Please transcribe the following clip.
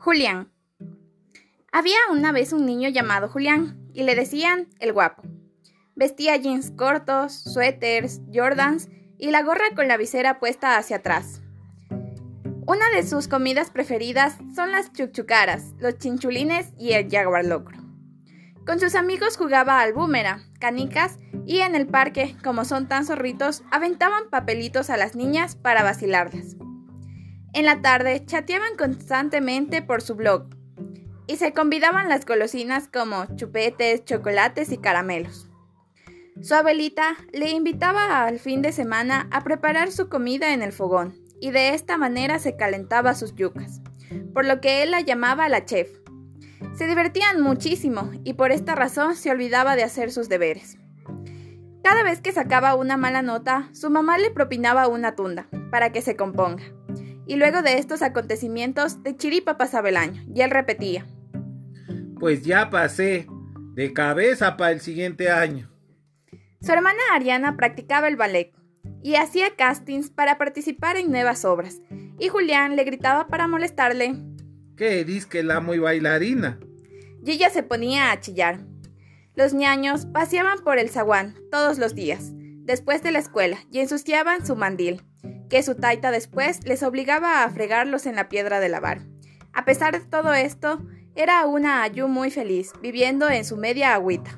Julián. Había una vez un niño llamado Julián y le decían el guapo. Vestía jeans cortos, suéteres, jordans y la gorra con la visera puesta hacia atrás. Una de sus comidas preferidas son las chuchucaras, los chinchulines y el jaguar locro. Con sus amigos jugaba al búmera, canicas y en el parque, como son tan zorritos, aventaban papelitos a las niñas para vacilarlas. En la tarde chateaban constantemente por su blog y se convidaban las golosinas como chupetes, chocolates y caramelos. Su abuelita le invitaba al fin de semana a preparar su comida en el fogón y de esta manera se calentaba sus yucas, por lo que él la llamaba la chef. Se divertían muchísimo y por esta razón se olvidaba de hacer sus deberes. Cada vez que sacaba una mala nota, su mamá le propinaba una tunda para que se componga y luego de estos acontecimientos, de chiripa pasaba el año, y él repetía. Pues ya pasé, de cabeza para el siguiente año. Su hermana Ariana practicaba el ballet y hacía castings para participar en nuevas obras, y Julián le gritaba para molestarle. ¿Qué dices que la muy bailarina? Y ella se ponía a chillar. Los ñaños paseaban por el zaguán todos los días, después de la escuela, y ensuciaban su mandil que su taita después les obligaba a fregarlos en la piedra de lavar. A pesar de todo esto, era una Ayu muy feliz, viviendo en su media agüita.